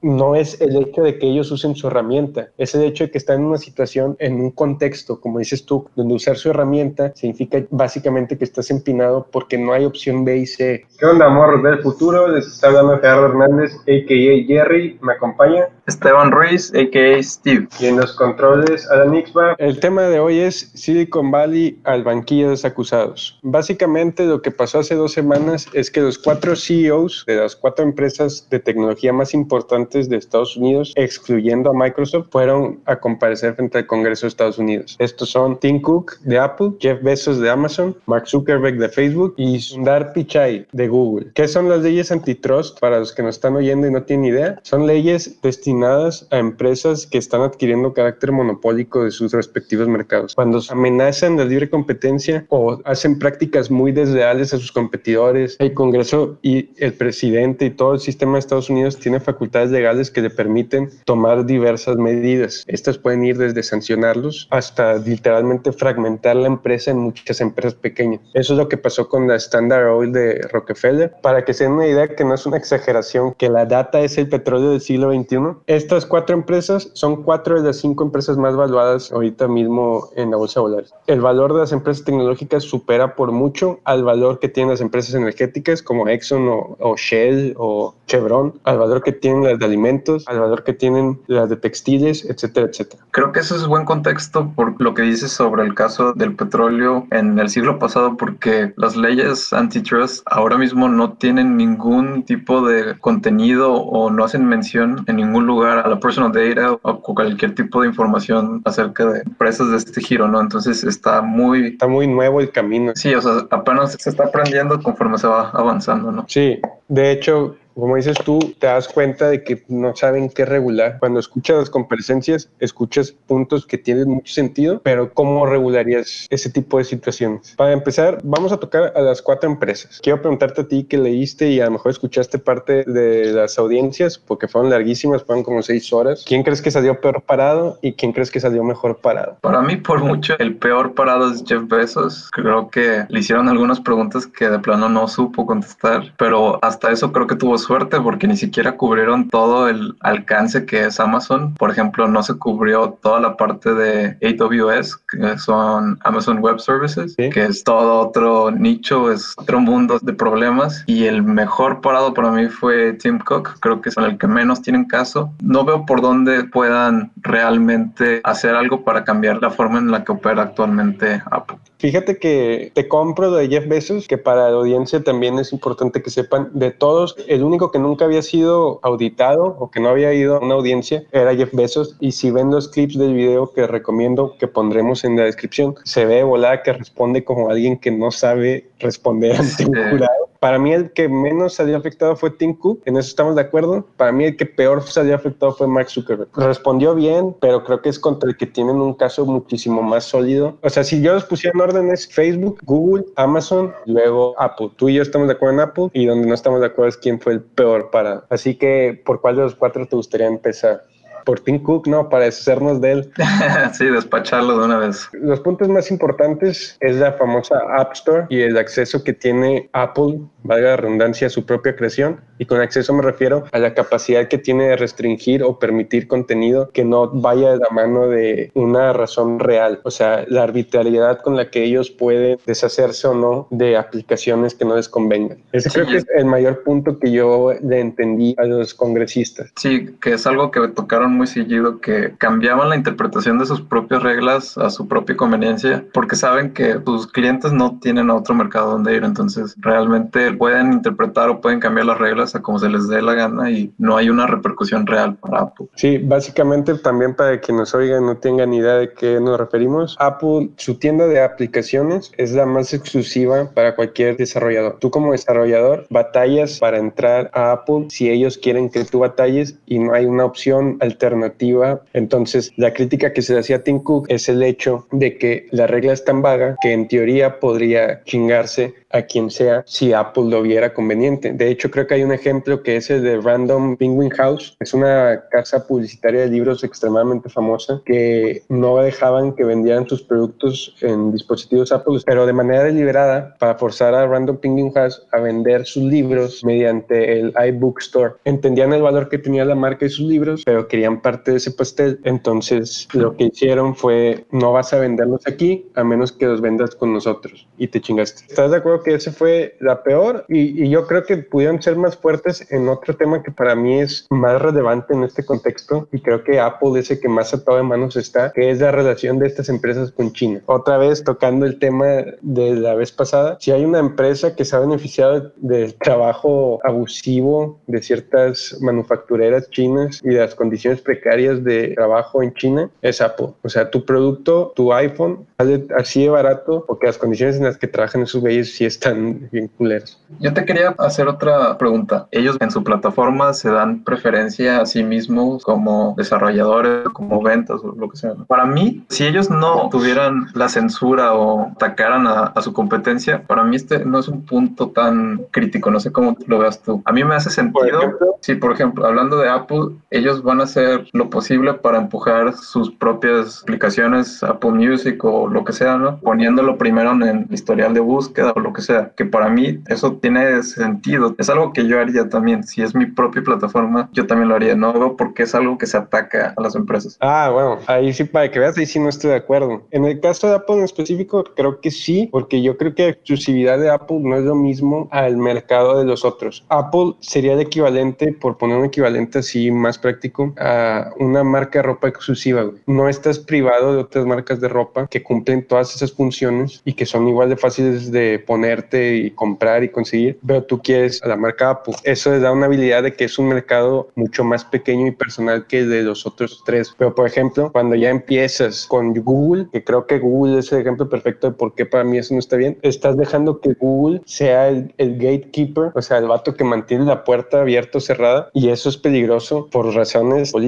no es el hecho de que ellos usen su herramienta, es el hecho de que están en una situación, en un contexto, como dices tú, donde usar su herramienta significa básicamente que estás empinado porque no hay opción B y C. ¿Qué onda, amor del futuro? Les está hablando Gerardo Hernández, a.k.a. Jerry, ¿me acompaña? Esteban Ruiz, a.k.a. Steve. Y en los controles, Alan Ixba. El tema de hoy es Silicon Valley al banquillo de los acusados. Básicamente lo que pasó hace dos semanas es que los cuatro CEOs de las cuatro empresas de tecnología más importantes de Estados Unidos, excluyendo a Microsoft, fueron a comparecer frente al Congreso de Estados Unidos. Estos son Tim Cook de Apple, Jeff Bezos de Amazon, Mark Zuckerberg de Facebook y Sundar Pichai de Google. ¿Qué son las leyes antitrust para los que nos están oyendo y no tienen idea? Son leyes destinadas a empresas que están adquiriendo carácter monopólico de sus respectivos mercados. Cuando amenazan la libre competencia o hacen prácticas muy desleales a sus competidores, el Congreso y el presidente y todo el sistema de Estados Unidos tienen facultades legales que le permiten tomar diversas medidas. Estas pueden ir desde sancionarlos hasta literalmente fragmentar la empresa en muchas empresas pequeñas. Eso es lo que pasó con la Standard Oil de Rockefeller. Para que se den una idea que no es una exageración, que la data es el petróleo del siglo XXI. Estas cuatro empresas son cuatro de las cinco empresas más valuadas ahorita mismo en la bolsa de valores. El valor de las empresas tecnológicas supera por mucho al valor que tienen las empresas energéticas como Exxon o, o Shell o Chevron, al valor que tienen las de alimentos, al valor que tienen las de textiles, etcétera, etcétera. Creo que eso es buen contexto por lo que dices sobre el caso del petróleo en el siglo pasado, porque las leyes antitrust ahora mismo no tienen ningún tipo de contenido o no hacen mención en ningún lugar a la personal data o cualquier tipo de información acerca de empresas de este giro, ¿no? Entonces está muy... Está muy nuevo el camino. Sí, o sea, apenas se está aprendiendo conforme se va avanzando, ¿no? Sí, de hecho, como dices tú, te das cuenta de que no saben qué regular. Cuando escuchas las comparecencias, escuchas puntos que tienen mucho sentido, pero ¿cómo regularías ese tipo de situaciones? Para empezar, vamos a tocar a las cuatro empresas. Quiero preguntarte a ti que leíste y a lo mejor escuchaste parte de las audiencias, porque fueron larguísimas, fueron como seis horas. ¿Quién crees que salió peor parado y quién crees que salió mejor parado? Para mí, por mucho, el peor parado es Jeff Bezos. Creo que le hicieron algunas preguntas que de plano no supo contestar, pero hasta eso creo que tuvo suerte porque ni siquiera cubrieron todo el alcance que es Amazon. Por ejemplo, no se cubrió toda la parte de AWS, que son Amazon Web Services, que es todo otro nicho, es otro mundo de problemas. Y el mejor parado para mí fue Tim Cook, creo que es el que menos tienen caso. No veo por dónde puedan realmente hacer algo para cambiar la forma en la que opera actualmente Apple. Fíjate que te compro de Jeff Bezos, que para la audiencia también es importante que sepan de todos, el único que nunca había sido auditado o que no había ido a una audiencia era Jeff Bezos. Y si ven los clips del video que recomiendo que pondremos en la descripción, se ve volada que responde como alguien que no sabe responder ante un jurado. Para mí el que menos salió afectado fue Tim Cook, en eso estamos de acuerdo. Para mí el que peor salió afectado fue Mark Zuckerberg. Respondió bien, pero creo que es contra el que tienen un caso muchísimo más sólido. O sea, si yo los pusiera en orden es Facebook, Google, Amazon, luego Apple. Tú y yo estamos de acuerdo en Apple y donde no estamos de acuerdo es quién fue el peor para. Así que, ¿por cuál de los cuatro te gustaría empezar? Por Tim Cook, ¿no? Para deshacernos de él. sí, despacharlo de una vez. Los puntos más importantes es la famosa App Store y el acceso que tiene Apple, valga la redundancia, a su propia creación. Y con acceso me refiero a la capacidad que tiene de restringir o permitir contenido que no vaya de la mano de una razón real. O sea, la arbitrariedad con la que ellos pueden deshacerse o no de aplicaciones que no les convengan. Ese creo que es el mayor punto que yo le entendí a los congresistas. Sí, que es algo que tocaron muy seguido que cambiaban la interpretación de sus propias reglas a su propia conveniencia porque saben que sus clientes no tienen otro mercado donde ir, entonces realmente pueden interpretar o pueden cambiar las reglas a como se les dé la gana y no hay una repercusión real para Apple. Sí, básicamente también para que nos oigan no tengan idea de qué nos referimos, Apple, su tienda de aplicaciones es la más exclusiva para cualquier desarrollador. Tú como desarrollador batallas para entrar a Apple si ellos quieren que tú batalles y no hay una opción alternativa alternativa. Entonces, la crítica que se le hacía a Tim Cook es el hecho de que la regla es tan vaga que en teoría podría chingarse a quien sea si Apple lo viera conveniente. De hecho, creo que hay un ejemplo que es el de Random Penguin House. Es una casa publicitaria de libros extremadamente famosa que no dejaban que vendieran sus productos en dispositivos Apple, pero de manera deliberada para forzar a Random Penguin House a vender sus libros mediante el iBook Store. Entendían el valor que tenía la marca y sus libros, pero querían parte de ese pastel. Entonces, lo que hicieron fue, no vas a venderlos aquí a menos que los vendas con nosotros. Y te chingaste. ¿Estás de acuerdo que ese fue la peor y, yo creo que pudieron ser más fuertes en otro tema que para mí es más relevante en este contexto y creo que Apple es el que más atado de manos está, que es la relación de estas empresas con China. Otra vez tocando el tema de la vez pasada, si hay una empresa que se ha beneficiado del trabajo abusivo de ciertas manufactureras chinas y de las condiciones precarias de trabajo en China, es Apple. O sea, tu producto, tu iPhone, sale así de barato porque las condiciones en las que trabajan esos güeyes sí están bien culeros. Yo te quería hacer otra pregunta. Ellos en su plataforma se dan preferencia a sí mismos como desarrolladores, como ventas o lo que sea. Para mí, si ellos no tuvieran la censura o atacaran a, su competencia, para mí este no es un punto tan crítico. No sé cómo lo veas tú. A mí me hace sentido. si, por ejemplo, hablando de Apple, ellos van a hacer lo posible para empujar sus propias aplicaciones, Apple Music o lo que sea, ¿no? Poniéndolo primero en el historial de búsqueda o lo que sea, que para mí eso tiene sentido. Es algo que yo haría también. Si es mi propia plataforma, yo también lo haría. No porque es algo que se ataca a las empresas. Ah, bueno, ahí sí, para que veas, ahí sí no estoy de acuerdo. En el caso de Apple en específico, creo que sí, porque yo creo que la exclusividad de Apple no es lo mismo al mercado de los otros. Apple sería el equivalente, por poner un equivalente así más práctico, a una marca de ropa exclusiva. No estás privado de otras marcas de ropa que cumplen todas esas funciones y que son igual de fáciles de poner y comprar y conseguir, pero tú quieres a la marca Apple. Eso les da una habilidad de que es un mercado mucho más pequeño y personal que el de los otros tres. Pero, por ejemplo, cuando ya empiezas con Google, que creo que Google es el ejemplo perfecto de por qué para mí eso no está bien, estás dejando que Google sea el, el gatekeeper, o sea, el vato que mantiene la puerta abierta o cerrada, y eso es peligroso por razones políticas.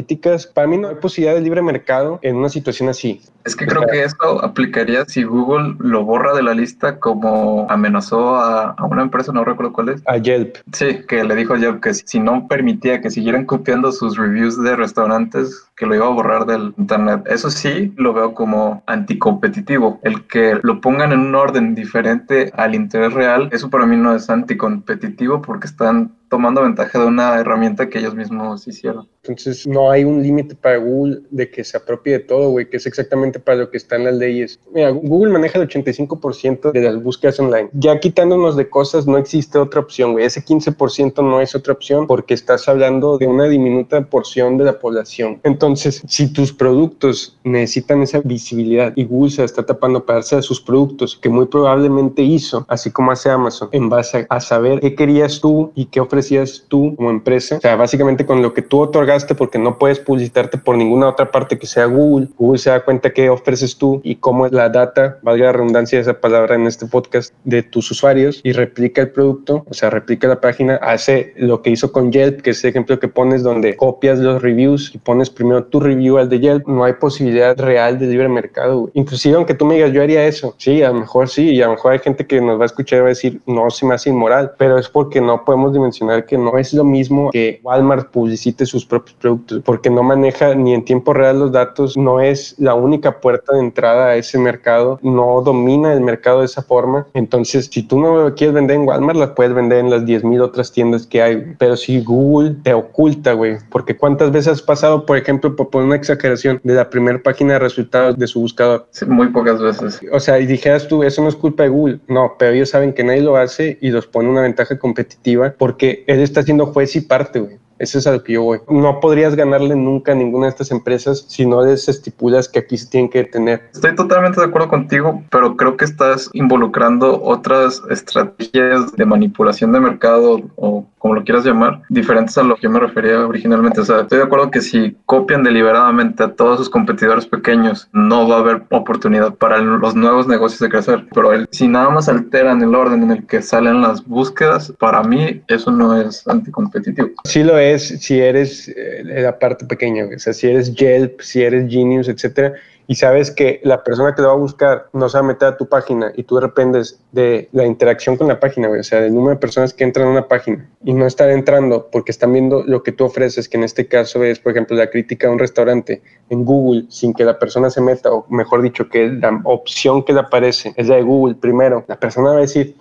Para mí no hay posibilidad de libre mercado en una situación así. Es que creo que eso aplicaría si Google lo borra de la lista como amenazó a, una empresa, no recuerdo cuál es. A Yelp. Sí, que le dijo a Yelp que si no permitía que siguieran copiando sus reviews de restaurantes, que lo iba a borrar del internet. Eso sí lo veo como anticompetitivo. El que lo pongan en un orden diferente al interés real, eso para mí no es anticompetitivo porque están tomando ventaja de una herramienta que ellos mismos hicieron. Entonces no hay un límite para Google de que se apropie de todo, güey, que es exactamente para lo que están las leyes. Mira, Google maneja el 85% de las búsquedas online. Ya quitándonos de cosas, no existe otra opción, güey. Ese 15% no es otra opción porque estás hablando de una diminuta porción de la población. Entonces, si tus productos necesitan esa visibilidad y Google se está tapando para darse a sus productos, que muy probablemente hizo, así como hace Amazon, en base a saber qué querías tú y qué ofrecías ofrecías tú como empresa. O sea, básicamente con lo que tú otorgaste, porque no puedes publicitarte por ninguna otra parte que sea Google. Google se da cuenta qué ofreces tú y cómo es la data, valga la redundancia de esa palabra en este podcast, de tus usuarios y replica el producto, o sea, replica la página, hace lo que hizo con Yelp, que es el ejemplo que pones donde copias los reviews y pones primero tu review al de Yelp. No hay posibilidad real de libre mercado. Inclusive aunque tú me digas, yo haría eso. Sí, a lo mejor sí, y a lo mejor hay gente que nos va a escuchar y va a decir, no, se me hace inmoral, pero es porque no podemos dimensionar que no es lo mismo que Walmart publicite sus propios productos, porque no maneja ni en tiempo real los datos, no es la única puerta de entrada a ese mercado, no domina el mercado de esa forma. Entonces, si tú no lo quieres vender en Walmart, las puedes vender en las 10.000 otras tiendas que hay. Pero si Google te oculta, güey, porque cuántas veces has pasado, por ejemplo, por poner una exageración, de la primera página de resultados de su buscador. muy pocas veces. O sea, y dijeras tú, eso no es culpa de Google. No, pero ellos saben que nadie lo hace y los pone una ventaja competitiva porque él está siendo juez y parte, güey. Eso es a lo que yo voy. No podrías ganarle nunca a ninguna de estas empresas si no les estipulas que aquí se tienen que detener. Estoy totalmente de acuerdo contigo, pero creo que estás involucrando otras estrategias de manipulación de mercado o como lo quieras llamar, diferentes a lo que yo me refería originalmente. O sea, estoy de acuerdo que si copian deliberadamente a todos sus competidores pequeños, no va a haber oportunidad para los nuevos negocios de crecer. Pero si nada más alteran el orden en el que salen las búsquedas, para mí eso no es anticompetitivo. Sí lo es si eres eh, la parte pequeña, o sea, si eres Yelp, si eres Genius, etcétera, y sabes que la persona que lo va a buscar no se va a meter a tu página y tú dependes de la interacción con la página, o sea, del número de personas que entran a una página y no están entrando porque están viendo lo que tú ofreces, que en este caso es, por ejemplo, la crítica a un restaurante en Google sin que la persona se meta, o mejor dicho, que la opción que le aparece es la de Google primero, la persona va a decir,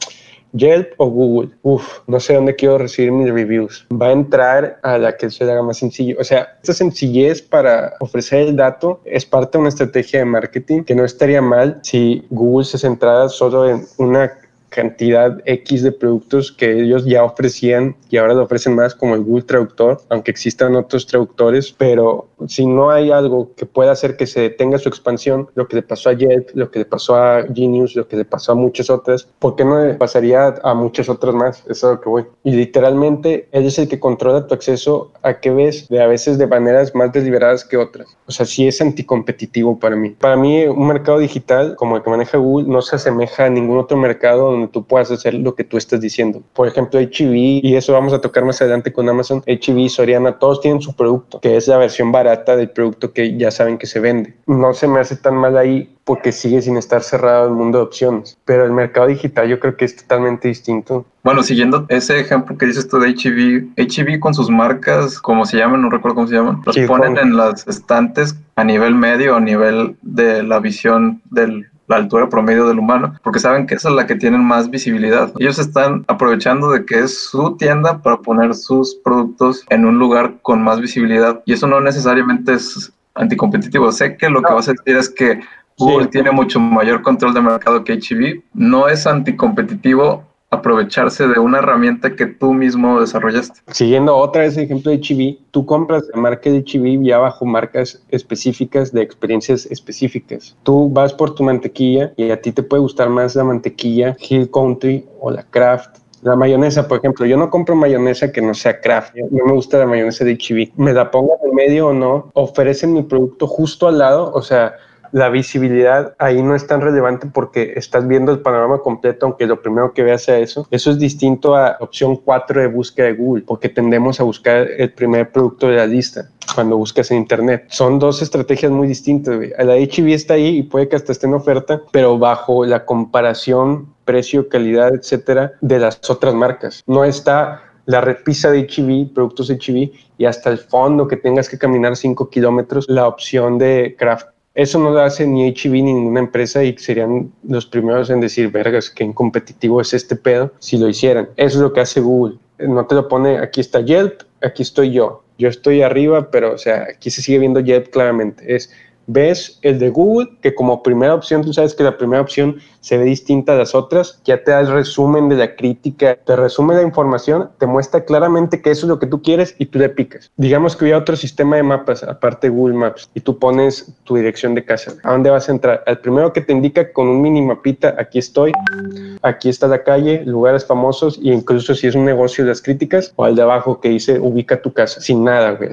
Yelp o Google. Uf, no sé dónde quiero recibir mis reviews. Va a entrar a la que se haga más sencillo. O sea, esta sencillez para ofrecer el dato es parte de una estrategia de marketing que no estaría mal si Google se centrara solo en una cantidad X de productos que ellos ya ofrecían y ahora lo ofrecen más como el Google Traductor, aunque existan otros traductores, pero si no hay algo que pueda hacer que se detenga su expansión, lo que le pasó a Yelp, lo que le pasó a Genius, lo que le pasó a muchas otras, ¿por qué no le pasaría a muchas otras más? Eso es lo que voy. Y literalmente él es el que controla tu acceso a qué ves, de a veces de maneras más deliberadas que otras. O sea, sí es anticompetitivo para mí. Para mí, un mercado digital como el que maneja Google no se asemeja a ningún otro mercado donde tú puedas hacer lo que tú estás diciendo. Por ejemplo, HV, y eso vamos a tocar más adelante con Amazon, HV, Soriana, todos tienen su producto, que es la versión barata del producto que ya saben que se vende. No se me hace tan mal ahí porque sigue sin estar cerrado el mundo de opciones. Pero el mercado digital yo creo que es totalmente distinto. Bueno, siguiendo ese ejemplo que dices tú de HV, HV con sus marcas, como se llaman, no recuerdo cómo se llaman, los ponen en las estantes a nivel medio, a nivel de la visión del la altura promedio del humano, porque saben que esa es la que tienen más visibilidad. Ellos están aprovechando de que es su tienda para poner sus productos en un lugar con más visibilidad y eso no necesariamente es anticompetitivo. Sé que lo que vas a decir es que Google tiene mucho mayor control de mercado que HB. No es anticompetitivo aprovecharse de una herramienta que tú mismo desarrollaste. Siguiendo otra vez el ejemplo de Chibi, tú compras la marca de Chibi ya bajo marcas específicas de experiencias específicas. Tú vas por tu mantequilla y a ti te puede gustar más la mantequilla Hill Country o la Kraft la mayonesa, por ejemplo, yo no compro mayonesa que no sea craft. No me gusta la mayonesa de Chibi. Me la pongo en medio o no, ofrecen mi producto justo al lado, o sea, la visibilidad ahí no es tan relevante porque estás viendo el panorama completo, aunque lo primero que veas sea eso. Eso es distinto a opción 4 de búsqueda de Google, porque tendemos a buscar el primer producto de la lista cuando buscas en internet. Son dos estrategias muy distintas. La HB está ahí y puede que hasta esté en oferta, pero bajo la comparación precio, calidad, etcétera, de las otras marcas. No está la repisa de HB, productos HB, y hasta el fondo que tengas que caminar 5 kilómetros, la opción de craft eso no lo hace ni HB ni ninguna empresa y serían los primeros en decir, vergas, qué competitivo es este pedo si lo hicieran. Eso es lo que hace Google. No te lo pone, aquí está Yelp, aquí estoy yo. Yo estoy arriba, pero o sea, aquí se sigue viendo Yelp claramente. Es ves el de Google, que como primera opción, tú sabes que la primera opción se ve distinta a las otras, ya te da el resumen de la crítica, te resume la información, te muestra claramente que eso es lo que tú quieres y tú le picas. Digamos que hubiera otro sistema de mapas, aparte de Google Maps, y tú pones tu dirección de casa. ¿A dónde vas a entrar? Al primero que te indica con un mini mapita, aquí estoy, aquí está la calle, lugares famosos, e incluso si es un negocio las críticas, o al de abajo que dice ubica tu casa, sin nada, güey,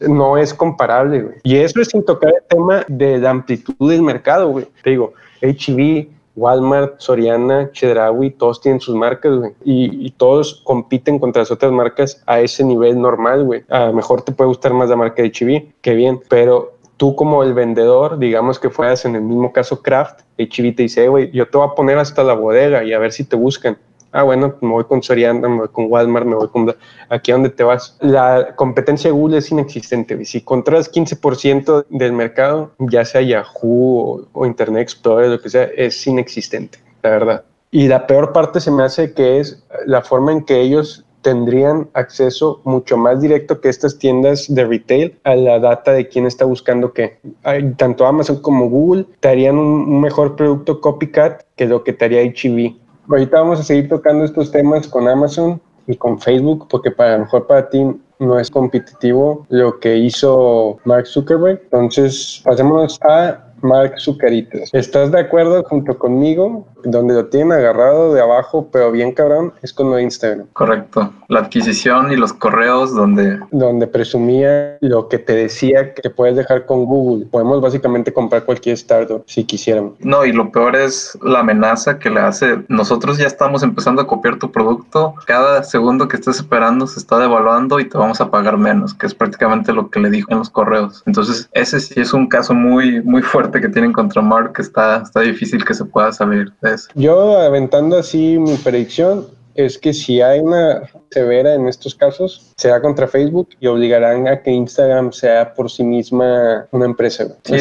No es comparable, güey. Y eso es sin tocar el tema de la amplitud del mercado, güey. Te digo, HB, Walmart, Soriana, Chedraui, todos tienen sus marcas, güey. Y, todos compiten contra las otras marcas a ese nivel normal, güey. A lo mejor te puede gustar más la marca de HB, que bien, pero tú como el vendedor, digamos que fueras en el mismo caso Kraft, HB te dice, güey, yo te voy a poner hasta la bodega y a ver si te buscan ah, bueno, me voy con Soriana, me voy con Walmart, me voy con... Aquí donde te vas. La competencia de Google es inexistente. Si controlas 15% del mercado, ya sea Yahoo o, Internet Explorer, lo que sea, es inexistente, la verdad. Y la peor parte se me hace que es la forma en que ellos tendrían acceso mucho más directo que estas tiendas de retail a la data de quién está buscando qué. Tanto Amazon como Google te harían un mejor producto copycat que lo que te haría HEV ahorita vamos a seguir tocando estos temas con Amazon y con Facebook, porque para lo mejor para ti no es competitivo lo que hizo Mark Zuckerberg. Entonces, pasémonos a Mark Zucaritas. ¿Estás de acuerdo junto conmigo? Donde lo tienen agarrado de abajo, pero bien cabrón, es con lo de Instagram. Correcto. La adquisición y los correos donde... Donde presumía lo que te decía que puedes dejar con Google. Podemos básicamente comprar cualquier startup si quisiéramos. No, y lo peor es la amenaza que le hace. Nosotros ya estamos empezando a copiar tu producto. Cada segundo que estés esperando se está devaluando y te vamos a pagar menos, que es prácticamente lo que le dijo en los correos. Entonces, ese sí es un caso muy, muy fuerte que tienen contra Mark, está, está difícil que se pueda salir de eso. Yo aventando así mi predicción, es que si hay una severa en estos casos, será contra Facebook y obligarán a que Instagram sea por sí misma una empresa. Sí,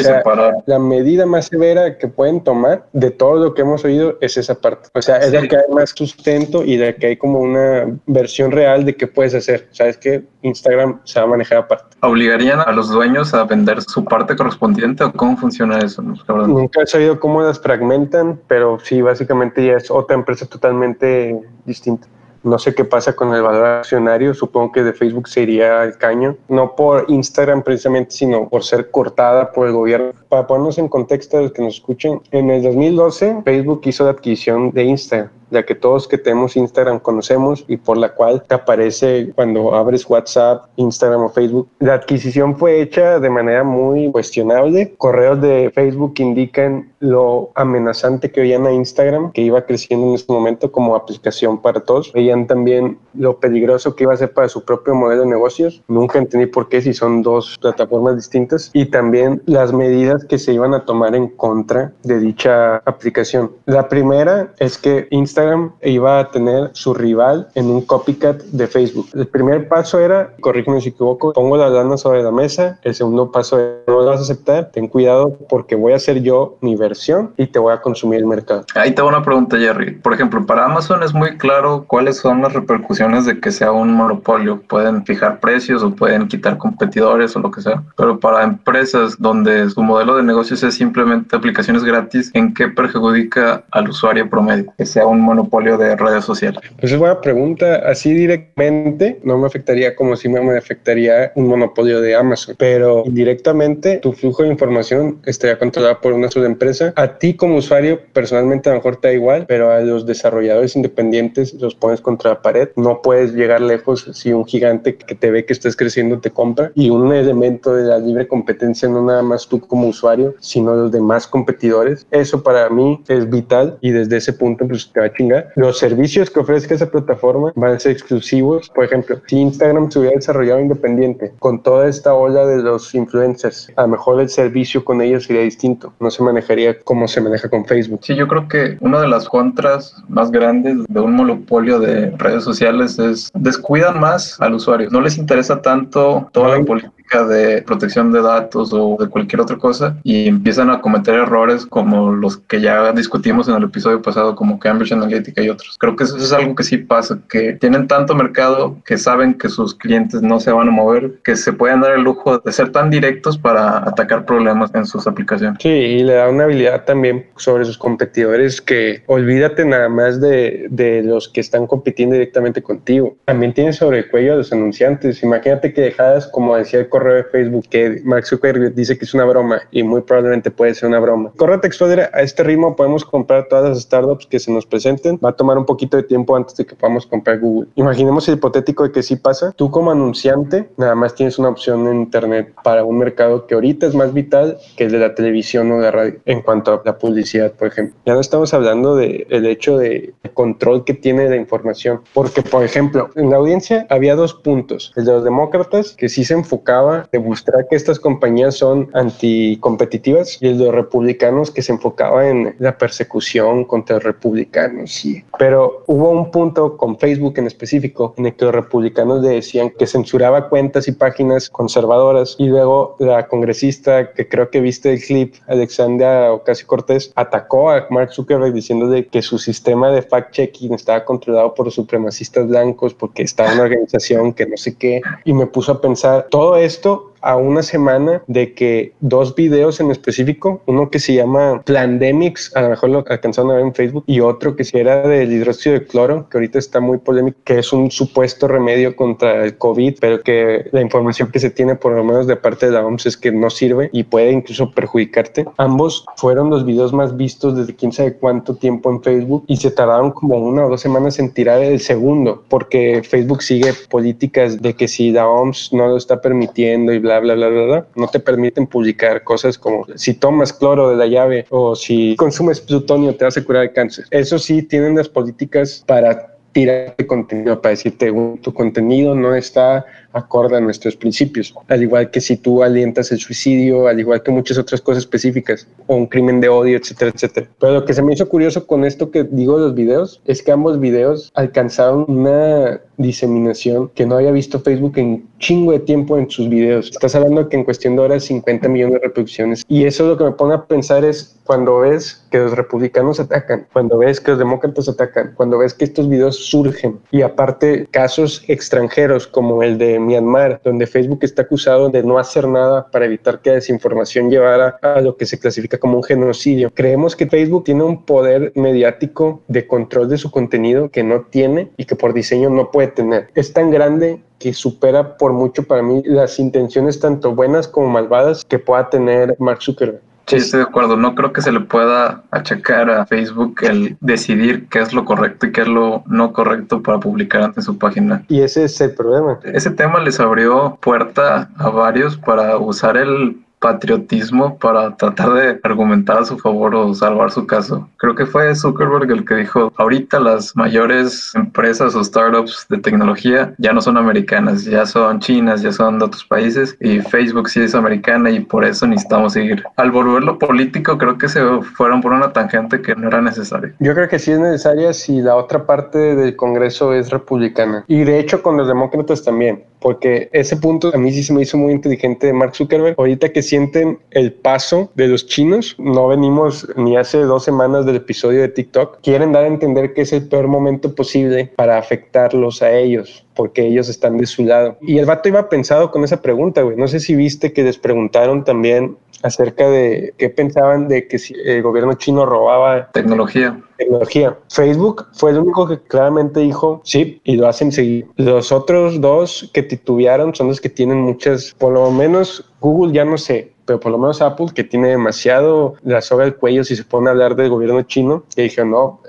la medida más severa que pueden tomar de todo lo que hemos oído es esa parte. O sea, es la que hay más sustento y de que hay como una versión real de qué puedes hacer. Sabes que Instagram se va a manejar aparte. ¿Obligarían a los dueños a vender su parte correspondiente o cómo funciona eso? Nunca he sabido cómo las fragmentan, pero sí, básicamente ya es otra empresa totalmente distinta. No sé qué pasa con el valor accionario, supongo que de Facebook sería el caño, no por Instagram precisamente, sino por ser cortada por el gobierno. Para ponernos en contexto de los que nos escuchen, en el 2012 Facebook hizo la adquisición de Instagram ya que todos que tenemos Instagram conocemos y por la cual te aparece cuando abres WhatsApp, Instagram o Facebook. La adquisición fue hecha de manera muy cuestionable. Correos de Facebook indican lo amenazante que veían a Instagram, que iba creciendo en ese momento como aplicación para todos. Veían también lo peligroso que iba a ser para su propio modelo de negocios. Nunca entendí por qué si son dos plataformas distintas. Y también las medidas que se iban a tomar en contra de dicha aplicación. La primera es que Instagram Instagram iba a tener su rival en un copycat de Facebook. El primer paso era, corrígeme si equivoco, pongo la lana sobre la mesa. El segundo paso es, no lo vas a aceptar, ten cuidado porque voy a hacer yo mi versión y te voy a consumir el mercado. Ahí te una pregunta, Jerry. Por ejemplo, para Amazon es muy claro cuáles son las repercusiones de que sea un monopolio. Pueden fijar precios o pueden quitar competidores o lo que sea. Pero para empresas donde su modelo de negocios es simplemente aplicaciones gratis, ¿en qué perjudica al usuario promedio? Que sea un monopolio de redes sociales? Pues es buena pregunta. Así directamente no me afectaría como si me afectaría un monopolio de Amazon, pero indirectamente tu flujo de información estaría controlado por una sola empresa. A ti como usuario personalmente a lo mejor te da igual, pero a los desarrolladores independientes los pones contra la pared. No puedes llegar lejos si un gigante que te ve que estás creciendo te compra y un elemento de la libre competencia no nada más tú como usuario, sino los demás competidores. Eso para mí es vital y desde ese punto pues te va a los servicios que ofrezca esa plataforma van a ser exclusivos. Por ejemplo, si Instagram se hubiera desarrollado independiente con toda esta ola de los influencers, a lo mejor el servicio con ellos sería distinto. No se manejaría como se maneja con Facebook. Sí, yo creo que una de las contras más grandes de un monopolio de redes sociales es descuidan más al usuario. No les interesa tanto toda la política de protección de datos o de cualquier otra cosa y empiezan a cometer errores como los que ya discutimos en el episodio pasado como Cambridge Analytica y otros. Creo que eso es algo que sí pasa, que tienen tanto mercado que saben que sus clientes no se van a mover, que se pueden dar el lujo de ser tan directos para atacar problemas en sus aplicaciones. Sí, y le da una habilidad también sobre sus competidores que olvídate nada más de, de los que están compitiendo directamente contigo. También tiene sobre el cuello a los anunciantes. Imagínate que dejadas, como decía el correo de Facebook que Mark Zuckerberg dice que es una broma y muy probablemente puede ser una broma. Correo textual era, a este ritmo podemos comprar todas las startups que se nos presenten. Va a tomar un poquito de tiempo antes de que podamos comprar Google. Imaginemos el hipotético de que sí pasa. Tú como anunciante nada más tienes una opción en Internet para un mercado que ahorita es más vital que el de la televisión o la radio en cuanto a la publicidad, por ejemplo. Ya no estamos hablando del el hecho de control que tiene la información. Porque, por ejemplo, en la audiencia había dos puntos. El de los demócratas, que sí se enfocaba demostrar que estas compañías son anticompetitivas y de los republicanos que se enfocaba en la persecución contra republicanos. Sí. Pero hubo un punto con Facebook en específico en el que los republicanos decían que censuraba cuentas y páginas conservadoras y luego la congresista que creo que viste el clip, Alexandra Ocasio Cortés, atacó a Mark Zuckerberg diciendo de que su sistema de fact-checking estaba controlado por supremacistas blancos porque estaba en una organización que no sé qué y me puso a pensar todo esto esto a una semana de que dos videos en específico, uno que se llama Plandemics, a lo mejor lo alcanzaron a ver en Facebook, y otro que si era del hidróxido de cloro, que ahorita está muy polémico, que es un supuesto remedio contra el COVID, pero que la información que se tiene por lo menos de parte de la OMS es que no sirve y puede incluso perjudicarte. Ambos fueron los videos más vistos desde quién sabe cuánto tiempo en Facebook y se tardaron como una o dos semanas en tirar el segundo, porque Facebook sigue políticas de que si la OMS no lo está permitiendo y bla, bla, bla, bla, no te permiten publicar cosas como si tomas cloro de la llave o si consumes plutonio te a curar el cáncer. Eso sí, tienen las políticas para tirar contenido, para decirte tu contenido no está acorde nuestros principios. Al igual que si tú alientas el suicidio, al igual que muchas otras cosas específicas, o un crimen de odio, etcétera, etcétera. Pero lo que se me hizo curioso con esto que digo de los videos es que ambos videos alcanzaron una diseminación que no había visto Facebook en chingo de tiempo en sus videos. Estás hablando que en cuestión de horas 50 millones de reproducciones. Y eso lo que me pone a pensar es cuando ves que los republicanos atacan, cuando ves que los demócratas atacan, cuando ves que estos videos surgen y aparte casos extranjeros como el de Myanmar, donde Facebook está acusado de no hacer nada para evitar que la desinformación llevara a lo que se clasifica como un genocidio. Creemos que Facebook tiene un poder mediático de control de su contenido que no tiene y que por diseño no puede tener. Es tan grande que supera por mucho para mí las intenciones tanto buenas como malvadas que pueda tener Mark Zuckerberg. Sí, estoy de acuerdo. No creo que se le pueda achacar a Facebook el decidir qué es lo correcto y qué es lo no correcto para publicar ante su página. Y ese es el problema. Ese tema les abrió puerta a varios para usar el patriotismo para tratar de argumentar a su favor o salvar su caso. Creo que fue Zuckerberg el que dijo, ahorita las mayores empresas o startups de tecnología ya no son americanas, ya son chinas, ya son de otros países y Facebook sí es americana y por eso necesitamos seguir. Al volverlo político creo que se fueron por una tangente que no era necesaria. Yo creo que sí es necesaria si la otra parte del Congreso es republicana y de hecho con los demócratas también porque ese punto a mí sí se me hizo muy inteligente de Mark Zuckerberg. Ahorita que sienten el paso de los chinos, no venimos ni hace dos semanas del episodio de TikTok, quieren dar a entender que es el peor momento posible para afectarlos a ellos porque ellos están de su lado. Y el vato iba pensado con esa pregunta, güey. No sé si viste que les preguntaron también acerca de qué pensaban de que si el gobierno chino robaba tecnología. Tecnología. Facebook fue el único que claramente dijo sí y lo hacen seguir. Los otros dos que titubearon son los que tienen muchas, por lo menos Google ya no sé, pero por lo menos Apple, que tiene demasiado la soga del cuello si se pone a hablar del gobierno chino, que dije, no,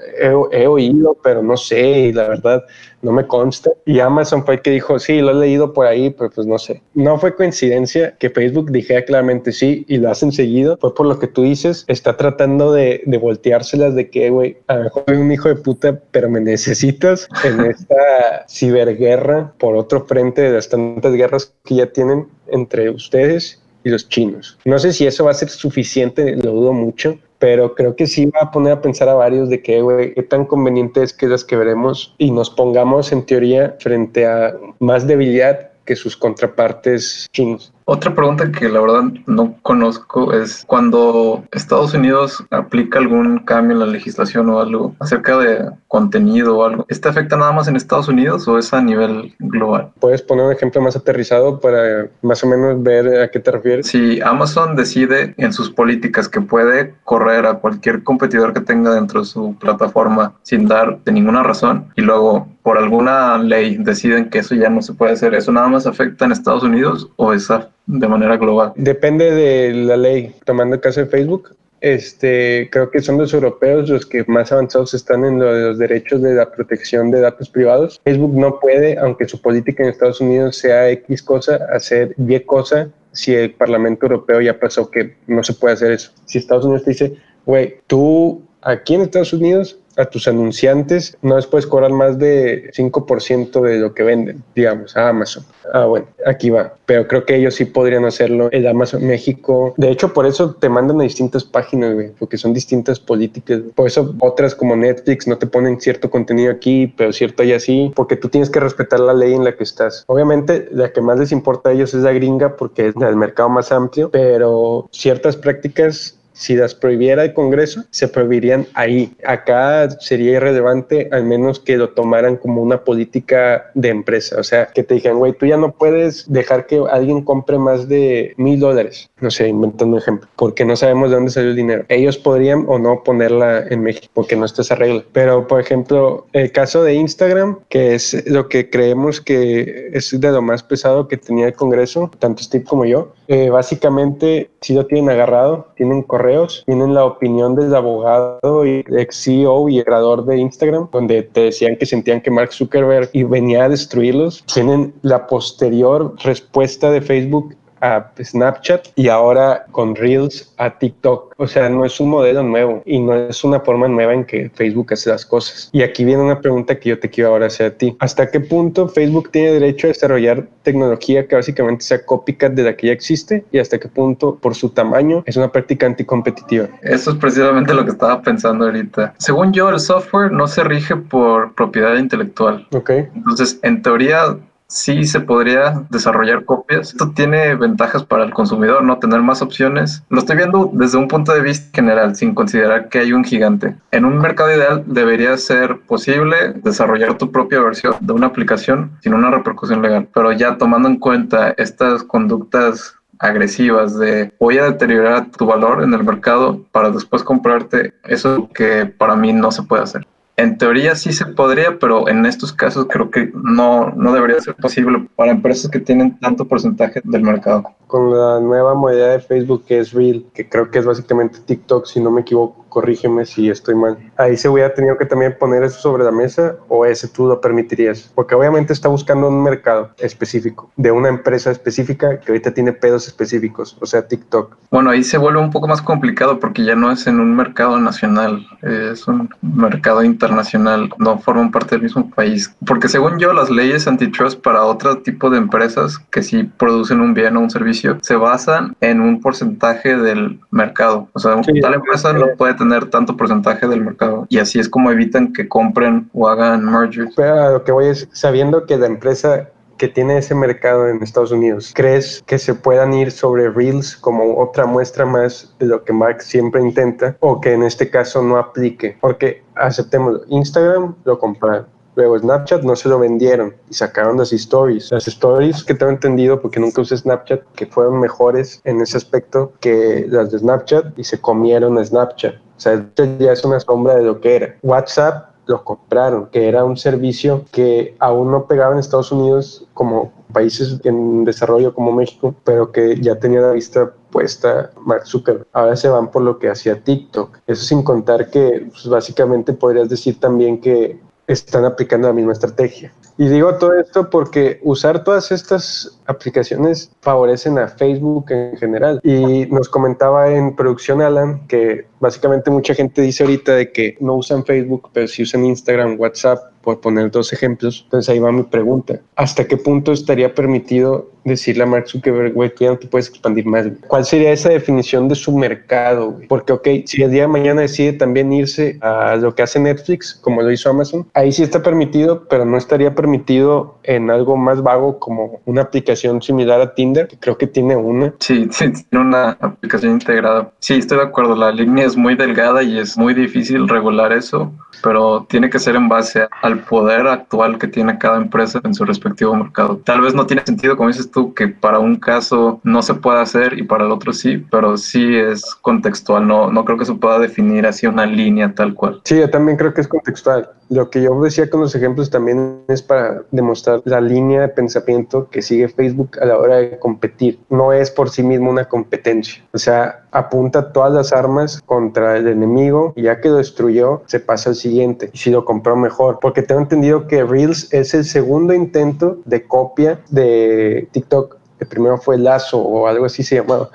he, oído, pero no sé, y la verdad no me consta. Y Amazon fue el que dijo, sí, lo he leído por ahí, pero pues no sé. No fue coincidencia que Facebook dijera claramente sí y lo hacen seguido, fue por lo que tú dices, está tratando de, de volteárselas de que, güey, a lo mejor un hijo de puta, pero me necesitas en esta ciberguerra por otro frente de las tantas guerras que ya tienen entre ustedes los chinos. No sé si eso va a ser suficiente, lo dudo mucho, pero creo que sí va a poner a pensar a varios de que, güey, qué tan conveniente es que las que veremos y nos pongamos en teoría frente a más debilidad que sus contrapartes chinos. Otra pregunta que la verdad no conozco es cuando Estados Unidos aplica algún cambio en la legislación o algo acerca de contenido o algo, ¿este afecta nada más en Estados Unidos o es a nivel global? ¿Puedes poner un ejemplo más aterrizado para más o menos ver a qué te refieres? Si Amazon decide en sus políticas que puede correr a cualquier competidor que tenga dentro de su plataforma sin dar de ninguna razón y luego por alguna ley deciden que eso ya no se puede hacer, ¿eso nada más afecta en Estados Unidos o es de manera global? Depende de la ley. Tomando el caso de Facebook, este, creo que son los europeos los que más avanzados están en lo de los derechos de la protección de datos privados. Facebook no puede, aunque su política en Estados Unidos sea X cosa, hacer Y cosa si el Parlamento Europeo ya pasó que no se puede hacer eso. Si Estados Unidos te dice, güey, tú aquí en Estados Unidos a tus anunciantes no les puedes cobrar más de 5% de lo que venden, digamos, a Amazon. Ah, bueno, aquí va. Pero creo que ellos sí podrían hacerlo. El Amazon México, de hecho, por eso te mandan a distintas páginas, güey, porque son distintas políticas. Por eso otras como Netflix no te ponen cierto contenido aquí, pero cierto y así, porque tú tienes que respetar la ley en la que estás. Obviamente, la que más les importa a ellos es la gringa porque es el mercado más amplio, pero ciertas prácticas Si las prohibiera el Congreso, se prohibirían ahí. Acá sería irrelevante al menos que lo tomaran como una política de empresa. O sea, que te digan, güey, tú ya no puedes dejar que alguien compre más de mil dólares. No sé, inventando un ejemplo, porque no sabemos de dónde salió el dinero. Ellos podrían o no ponerla en México porque no está esa regla. Pero, por ejemplo, el caso de Instagram, que es lo que creemos que es de lo más pesado que tenía el Congreso, tanto Steve como yo, eh, básicamente si lo tienen agarrado, tienen correos, tienen la opinión del abogado y ex CEO y creador de Instagram, donde te decían que sentían que Mark Zuckerberg y venía a destruirlos. Tienen la posterior respuesta de Facebook a Snapchat y ahora con Reels a TikTok. O sea, no es un modelo nuevo y no es una forma nueva en que Facebook hace las cosas. Y aquí viene una pregunta que yo te quiero ahora hacer a ti. ¿Hasta qué punto Facebook tiene derecho a desarrollar tecnología que básicamente sea copycat de la que ya existe y hasta qué punto por su tamaño es una práctica anticompetitiva? Eso es precisamente lo que estaba pensando ahorita. Según yo, el software no se rige por propiedad intelectual. Ok. Entonces, en teoría, sí se podría desarrollar copias. Esto tiene ventajas para el consumidor, ¿no? Tener más opciones. Lo estoy viendo desde un punto de vista general, sin considerar que hay un gigante. En un mercado ideal debería ser posible desarrollar tu propia versión de una aplicación sin una repercusión legal. Pero ya tomando en cuenta estas conductas agresivas de voy a deteriorar tu valor en el mercado para después comprarte, eso que para mí no se puede hacer. En teoría sí se podría, pero en estos casos creo que no, no debería ser posible para empresas que tienen tanto porcentaje del mercado. Con la nueva modalidad de Facebook que es Reel, que creo que es básicamente TikTok, si no me equivoco, corrígeme si estoy mal. Ahí se hubiera tenido que también poner eso sobre la mesa o ese tú lo permitirías, porque obviamente está buscando un mercado específico, de una empresa específica que ahorita tiene pedos específicos, o sea, TikTok. Bueno, ahí se vuelve un poco más complicado porque ya no es en un mercado nacional, es un mercado internacional, no forman parte del mismo país. Porque según yo, las leyes antitrust para otro tipo de empresas que sí producen un bien o un servicio se basan en un porcentaje del mercado. O sea, tal empresa no puede tener tanto porcentaje del mercado. Y así es como evitan que compren o hagan mergers. Pero lo que voy es, sabiendo que la empresa que tiene ese mercado en Estados Unidos, ¿crees que se puedan ir sobre Reels como otra muestra más de lo que Mark siempre intenta o que en este caso no aplique? Porque aceptemos, Instagram lo compraron, Luego Snapchat no se lo vendieron y sacaron las stories. Las stories que tengo entendido, porque nunca usé Snapchat, que fueron mejores en ese aspecto que las de Snapchat y se comieron Snapchat. O sea, ya es una sombra de lo que era. WhatsApp lo compraron, que era un servicio que aún no pegaba en Estados Unidos como países en desarrollo como México, pero que ya tenía la vista puesta Mark Zuckerberg. Ahora se van por lo que hacía TikTok. Eso sin contar que pues, básicamente podrías decir también que están aplicando la misma estrategia. Y digo todo esto porque usar todas estas aplicaciones favorecen a Facebook en general. Y nos comentaba en producción Alan que básicamente mucha gente dice ahorita de que no usan Facebook, pero sí usan Instagram, WhatsApp, por poner dos ejemplos. Entonces ahí va mi pregunta. ¿Hasta qué punto estaría permitido decirle a Mark Zuckerberg, güey, tú ya no te puedes expandir más? ¿Cuál sería esa definición de su mercado? Porque, ok, si el día de mañana decide también irse a lo que hace Netflix, como lo hizo Amazon, ahí sí está permitido, pero no estaría permitido en algo más vago como una aplicación similar a Tinder, que creo que tiene una. Sí, sí, tiene una aplicación integrada. Sí, estoy de acuerdo, la línea es muy delgada y es muy difícil regular eso pero tiene que ser en base al poder actual que tiene cada empresa en su respectivo mercado. Tal vez no tiene sentido, como dices tú, que para un caso no se pueda hacer y para el otro sí, pero sí es contextual, no, no creo que se pueda definir así una línea tal cual. Sí, yo también creo que es contextual. Lo que yo decía con los ejemplos también es para demostrar la línea de pensamiento que sigue Facebook a la hora de competir. No es por sí mismo una competencia. O sea, apunta todas las armas contra el enemigo y ya que lo destruyó, se pasa al siguiente. Y si lo compró mejor. Porque tengo entendido que Reels es el segundo intento de copia de TikTok. El primero fue Lazo o algo así se llamaba.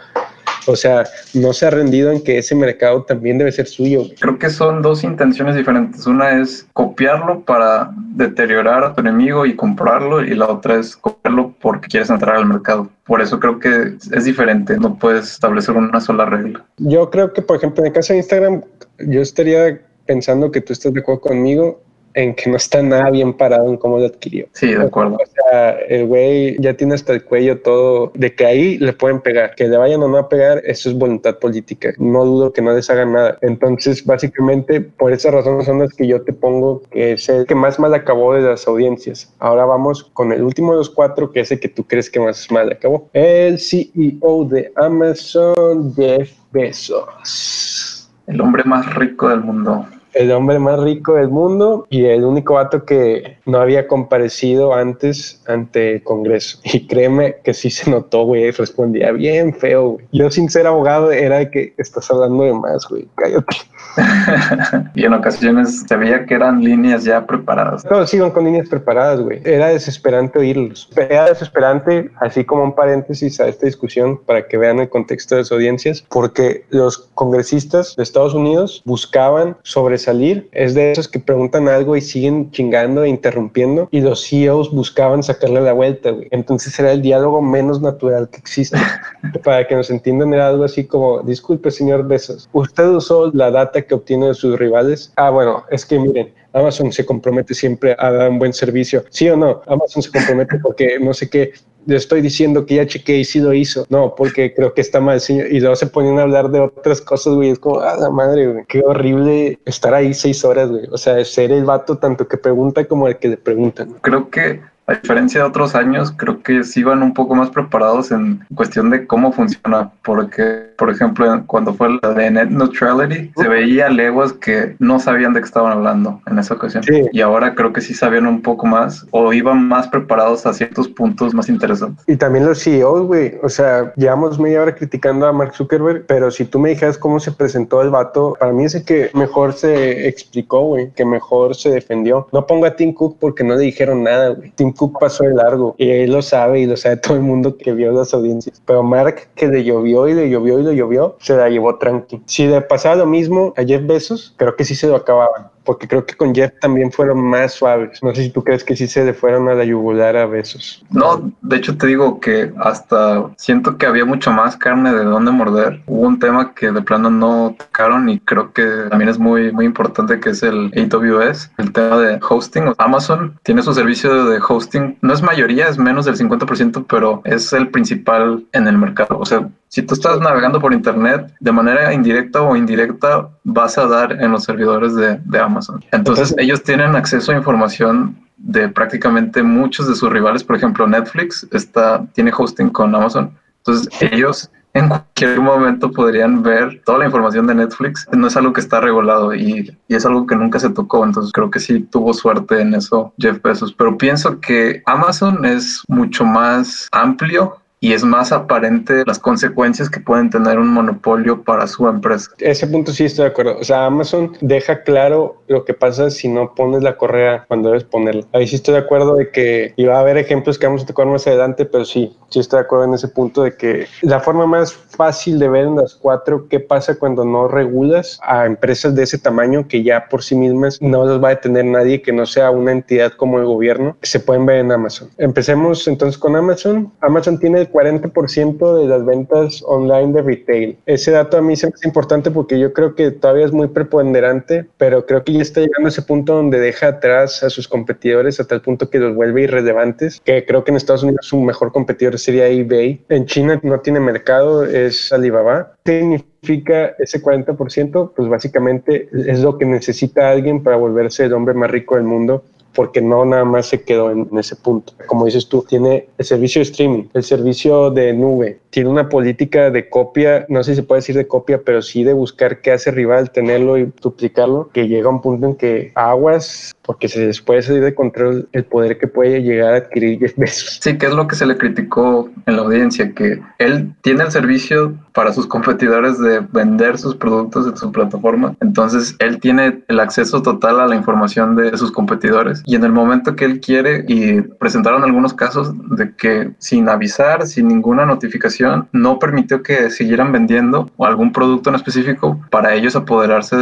O sea, no se ha rendido en que ese mercado también debe ser suyo. Creo que son dos intenciones diferentes. Una es copiarlo para deteriorar a tu enemigo y comprarlo y la otra es copiarlo porque quieres entrar al mercado. Por eso creo que es diferente, no puedes establecer una sola regla. Yo creo que, por ejemplo, en el caso de Instagram, yo estaría pensando que tú estás de acuerdo conmigo en que no está nada bien parado en cómo lo adquirió. Sí, de acuerdo. O sea, el güey ya tiene hasta el cuello todo de que ahí le pueden pegar. Que le vayan o no a pegar, eso es voluntad política. No dudo que no les hagan nada. Entonces, básicamente, por esa razón son las que yo te pongo que es el que más mal acabó de las audiencias. Ahora vamos con el último de los cuatro, que es el que tú crees que más mal acabó. El CEO de Amazon, Jeff Bezos. El hombre más rico del mundo el hombre más rico del mundo y el único vato que no había comparecido antes ante el Congreso. Y créeme que sí se notó, güey, respondía bien feo, güey. Yo sin ser abogado era de que estás hablando de más, güey, cállate. y en ocasiones se veía que eran líneas ya preparadas. Todos sigan con líneas preparadas, güey. Era desesperante oírlos. Era desesperante, así como un paréntesis a esta discusión para que vean el contexto de las audiencias, porque los congresistas de Estados Unidos buscaban sobresalir. Es de esos que preguntan algo y siguen chingando e interrumpiendo, y los CEOs buscaban sacarle la vuelta, güey. Entonces era el diálogo menos natural que existe. para que nos entiendan, era algo así como: disculpe, señor Besos, usted usó la data que obtiene de sus rivales. Ah, bueno, es que miren, Amazon se compromete siempre a dar un buen servicio. ¿Sí o no? Amazon se compromete porque no sé qué. Le estoy diciendo que ya chequeé y sí lo hizo. No, porque creo que está mal, señor. Y luego se ponen a hablar de otras cosas, güey. Es como, ah, la madre, güey. Qué horrible estar ahí seis horas, güey. O sea, ser el vato tanto que pregunta como el que le preguntan. Creo que a diferencia de otros años, creo que sí van un poco más preparados en cuestión de cómo funciona, porque, por ejemplo, cuando fue la de Net Neutrality, se veía leguas que no sabían de qué estaban hablando en esa ocasión. Y ahora creo que sí sabían un poco más o iban más preparados a ciertos puntos más interesantes. Y también los CEOs, güey. O sea, llevamos media hora criticando a Mark Zuckerberg, pero si tú me dijeras cómo se presentó el vato, para mí es el que mejor se explicó, güey, que mejor se defendió. No pongo a Tim Cook porque no le dijeron nada, güey. Cook pasó de largo y él lo sabe y lo sabe todo el mundo que vio las audiencias. Pero Mark, que le llovió y le llovió y le llovió, se la llevó tranqui. Si le pasaba lo mismo a Jeff Bezos, creo que sí se lo acababan porque creo que con Jeff también fueron más suaves. No sé si tú crees que sí se le fueron a la yugular a besos. No, de hecho te digo que hasta siento que había mucho más carne de dónde morder. Hubo un tema que de plano no tocaron y creo que también es muy, muy importante que es el AWS, el tema de hosting. Amazon tiene su servicio de hosting, no es mayoría, es menos del 50%, pero es el principal en el mercado. O sea, si tú estás navegando por Internet, de manera indirecta o indirecta, vas a dar en los servidores de, Amazon. Entonces, ellos tienen acceso a información de prácticamente muchos de sus rivales. Por ejemplo, Netflix está, tiene hosting con Amazon. Entonces, ellos en cualquier momento podrían ver toda la información de Netflix. No es algo que está regulado y, y, es algo que nunca se tocó. Entonces creo que sí tuvo suerte en eso Jeff Bezos. Pero pienso que Amazon es mucho más amplio y es más aparente las consecuencias que pueden tener un monopolio para su empresa. Ese punto sí estoy de acuerdo. O sea, Amazon deja claro lo que pasa si no pones la correa cuando debes ponerla. Ahí sí estoy de acuerdo de que iba a haber ejemplos que vamos a tocar más adelante, pero sí, sí estoy de acuerdo en ese punto de que la forma más fácil de ver en las cuatro qué pasa cuando no regulas a empresas de ese tamaño que ya por sí mismas no las va a detener nadie que no sea una entidad como el gobierno, se pueden ver en Amazon. Empecemos entonces con Amazon. Amazon tiene 40% de las ventas online de retail. Ese dato a mí se me hace importante porque yo creo que todavía es muy preponderante, pero creo que ya está llegando a ese punto donde deja atrás a sus competidores hasta el punto que los vuelve irrelevantes, que creo que en Estados Unidos su mejor competidor sería eBay. En China no tiene mercado, es Alibaba. ¿Qué significa ese 40%? Pues básicamente es lo que necesita alguien para volverse el hombre más rico del mundo porque no nada más se quedó en, ese punto. Como dices tú, tiene el servicio de streaming, el servicio de nube, tiene una política de copia, no sé si se puede decir de copia, pero sí de buscar qué hace rival, tenerlo y duplicarlo, que llega a un punto en que aguas, porque se les puede salir de control el poder que puede llegar a adquirir Jeff Bezos. Sí, que es lo que se le criticó en la audiencia, que él tiene el servicio para sus competidores de vender sus productos en su plataforma, entonces él tiene el acceso total a la información de sus competidores y en el momento que él quiere, y presentaron algunos casos de que sin avisar, sin ninguna notificación, no permitió que siguieran vendiendo algún producto en específico para ellos apoderarse